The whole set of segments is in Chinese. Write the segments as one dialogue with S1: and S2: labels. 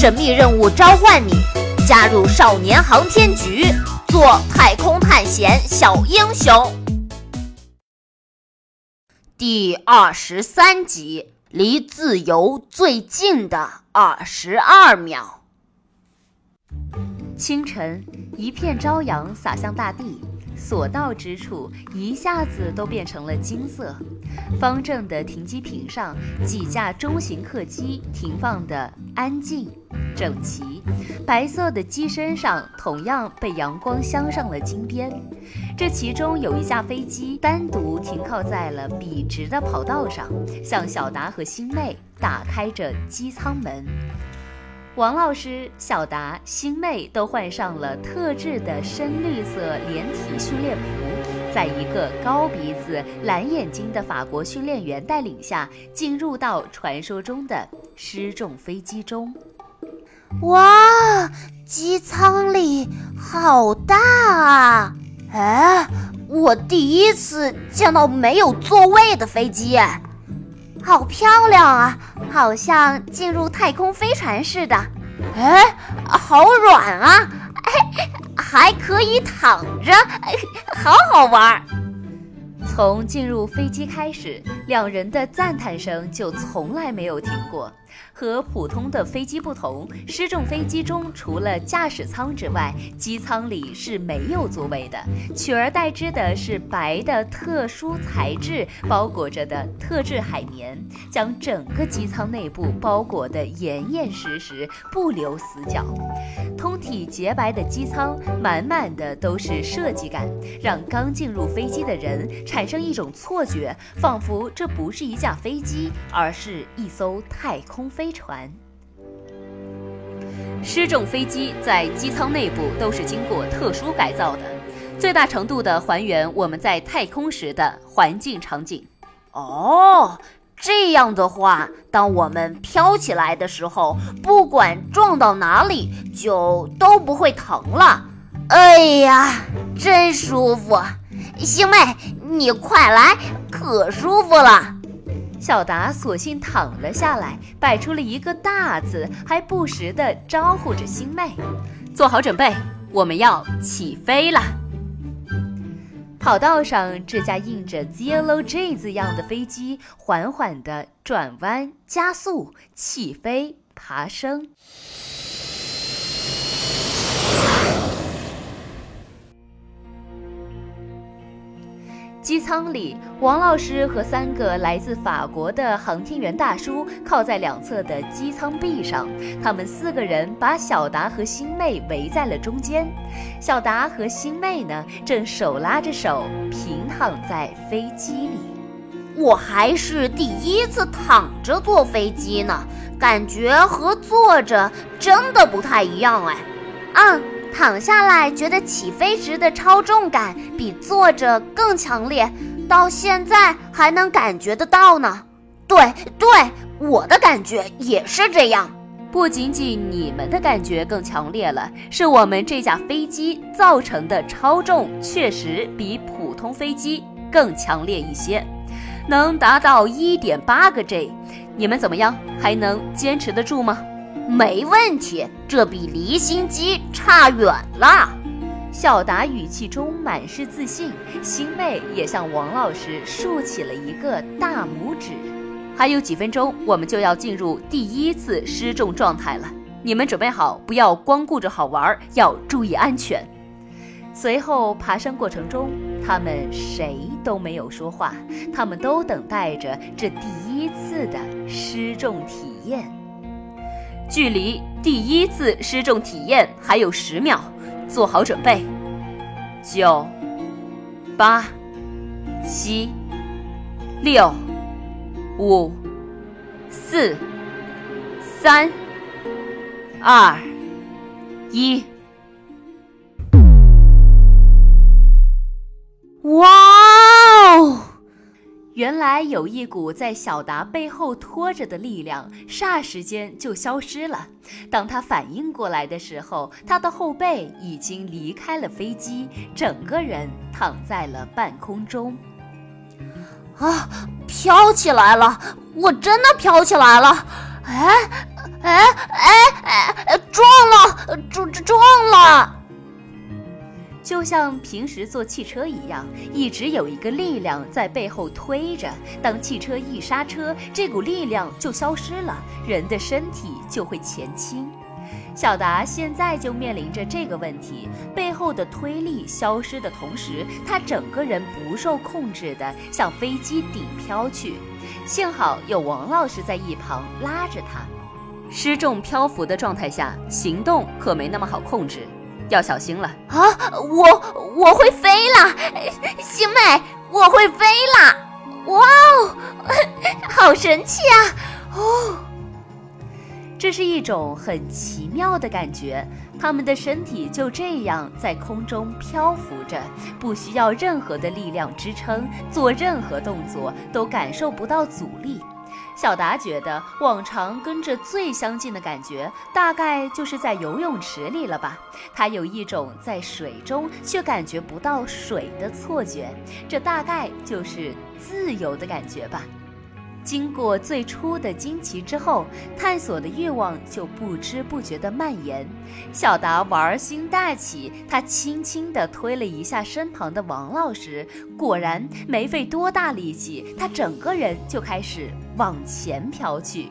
S1: 神秘任务召唤你，加入少年航天局，做太空探险小英雄。第二十三集，离自由最近的二十二秒。
S2: 清晨，一片朝阳洒向大地。所到之处，一下子都变成了金色。方正的停机坪上，几架中型客机停放的安静、整齐。白色的机身上同样被阳光镶上了金边。这其中有一架飞机单独停靠在了笔直的跑道上，向小达和星妹打开着机舱门。王老师、小达、星妹都换上了特制的深绿色连体训练服，在一个高鼻子、蓝眼睛的法国训练员带领下，进入到传说中的失重飞机中。
S1: 哇，机舱里好大啊！哎，我第一次见到没有座位的飞机，好漂亮啊！好像进入太空飞船似的，哎，好软啊，哎，还可以躺着，好好玩。
S2: 从进入飞机开始，两人的赞叹声就从来没有停过。和普通的飞机不同，失重飞机中除了驾驶舱之外，机舱里是没有座位的，取而代之的是白的特殊材质包裹着的特制海绵，将整个机舱内部包裹得严严实实，不留死角。通体洁白的机舱，满满的都是设计感，让刚进入飞机的人产生一种错觉，仿佛这不是一架飞机，而是一艘太空飞。船，失重飞机在机舱内部都是经过特殊改造的，最大程度的还原我们在太空时的环境场景。
S1: 哦，这样的话，当我们飘起来的时候，不管撞到哪里，就都不会疼了。哎呀，真舒服！星妹，你快来，可舒服了。
S2: 小达索性躺了下来，摆出了一个大字，还不时地招呼着星妹：“做好准备，我们要起飞了。”跑道上，这架印着 “Zero G” 字样的飞机缓缓地转弯、加速、起飞、爬升。机舱里，王老师和三个来自法国的航天员大叔靠在两侧的机舱壁上。他们四个人把小达和星妹围在了中间。小达和星妹呢，正手拉着手平躺在飞机里。
S1: 我还是第一次躺着坐飞机呢，感觉和坐着真的不太一样哎。嗯。躺下来，觉得起飞时的超重感比坐着更强烈，到现在还能感觉得到呢。对对，我的感觉也是这样。
S2: 不仅仅你们的感觉更强烈了，是我们这架飞机造成的超重确实比普通飞机更强烈一些，能达到一点八个 G。你们怎么样？还能坚持得住吗？
S1: 没问题，这比离心机差远了。
S2: 小达语气中满是自信，星妹也向王老师竖起了一个大拇指。还有几分钟，我们就要进入第一次失重状态了。你们准备好，不要光顾着好玩，要注意安全。随后爬山过程中，他们谁都没有说话，他们都等待着这第一次的失重体验。距离第一次失重体验还有十秒，做好准备。九、八、七、六、五、四、三、二、一。
S1: 哇！
S2: 原来有一股在小达背后拖着的力量，霎时间就消失了。当他反应过来的时候，他的后背已经离开了飞机，整个人躺在了半空中。
S1: 啊，飘起来了！我真的飘起来了！哎，哎，哎哎，撞了，撞撞了！
S2: 就像平时坐汽车一样，一直有一个力量在背后推着。当汽车一刹车，这股力量就消失了，人的身体就会前倾。小达现在就面临着这个问题，背后的推力消失的同时，他整个人不受控制的向飞机顶飘去。幸好有王老师在一旁拉着他。失重漂浮的状态下，行动可没那么好控制。要小心了啊！
S1: 我我会飞了，星妹，我会飞了！哇哦，好神奇啊！哦，
S2: 这是一种很奇妙的感觉。他们的身体就这样在空中漂浮着，不需要任何的力量支撑，做任何动作都感受不到阻力。小达觉得，往常跟着最相近的感觉，大概就是在游泳池里了吧。他有一种在水中却感觉不到水的错觉，这大概就是自由的感觉吧。经过最初的惊奇之后，探索的欲望就不知不觉地蔓延。小达玩心大起，他轻轻地推了一下身旁的王老师，果然没费多大力气，他整个人就开始。往前飘去，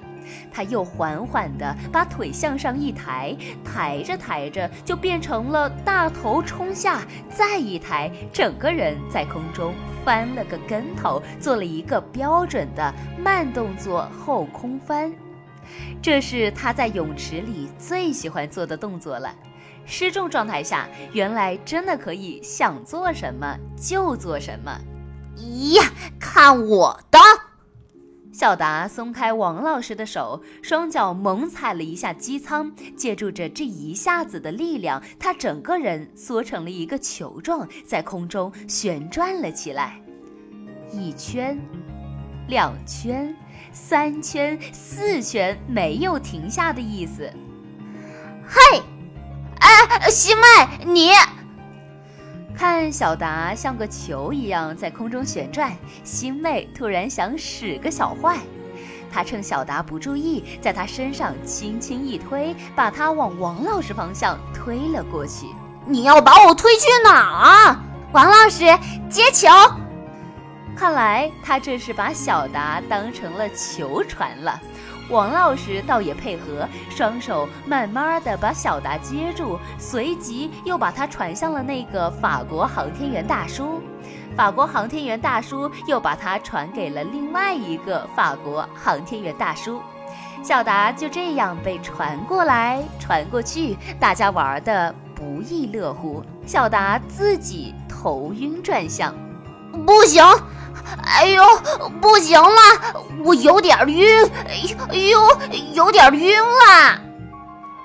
S2: 他又缓缓地把腿向上一抬，抬着抬着就变成了大头冲下，再一抬，整个人在空中翻了个跟头，做了一个标准的慢动作后空翻。这是他在泳池里最喜欢做的动作了。失重状态下，原来真的可以想做什么就做什么。
S1: 呀，看我的！
S2: 小达松开王老师的手，双脚猛踩了一下机舱，借助着这一下子的力量，他整个人缩成了一个球状，在空中旋转了起来。一圈，两圈，三圈，四圈，没有停下的意思。
S1: 嘿，哎，西麦，你。
S2: 看小达像个球一样在空中旋转，星妹突然想使个小坏，她趁小达不注意，在他身上轻轻一推，把他往王老师方向推了过去。
S1: 你要把我推去哪儿？王老师接球。
S2: 看来他这是把小达当成了球传了。王老师倒也配合，双手慢慢的把小达接住，随即又把他传向了那个法国航天员大叔。法国航天员大叔又把他传给了另外一个法国航天员大叔。小达就这样被传过来传过去，大家玩的不亦乐乎。小达自己头晕转向，
S1: 不行。哎呦，不行了，我有点晕，哎呦，有点晕了。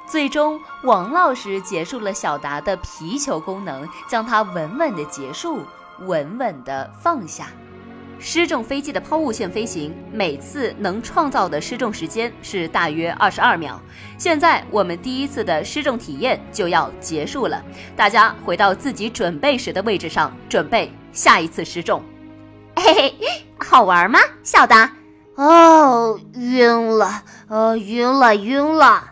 S2: 最终，王老师结束了小达的皮球功能，将它稳稳的结束，稳稳的放下。失重飞机的抛物线飞行，每次能创造的失重时间是大约二十二秒。现在我们第一次的失重体验就要结束了，大家回到自己准备时的位置上，准备下一次失重。
S1: 嘿嘿，好玩吗，小达？哦，晕了，呃，晕了，晕了。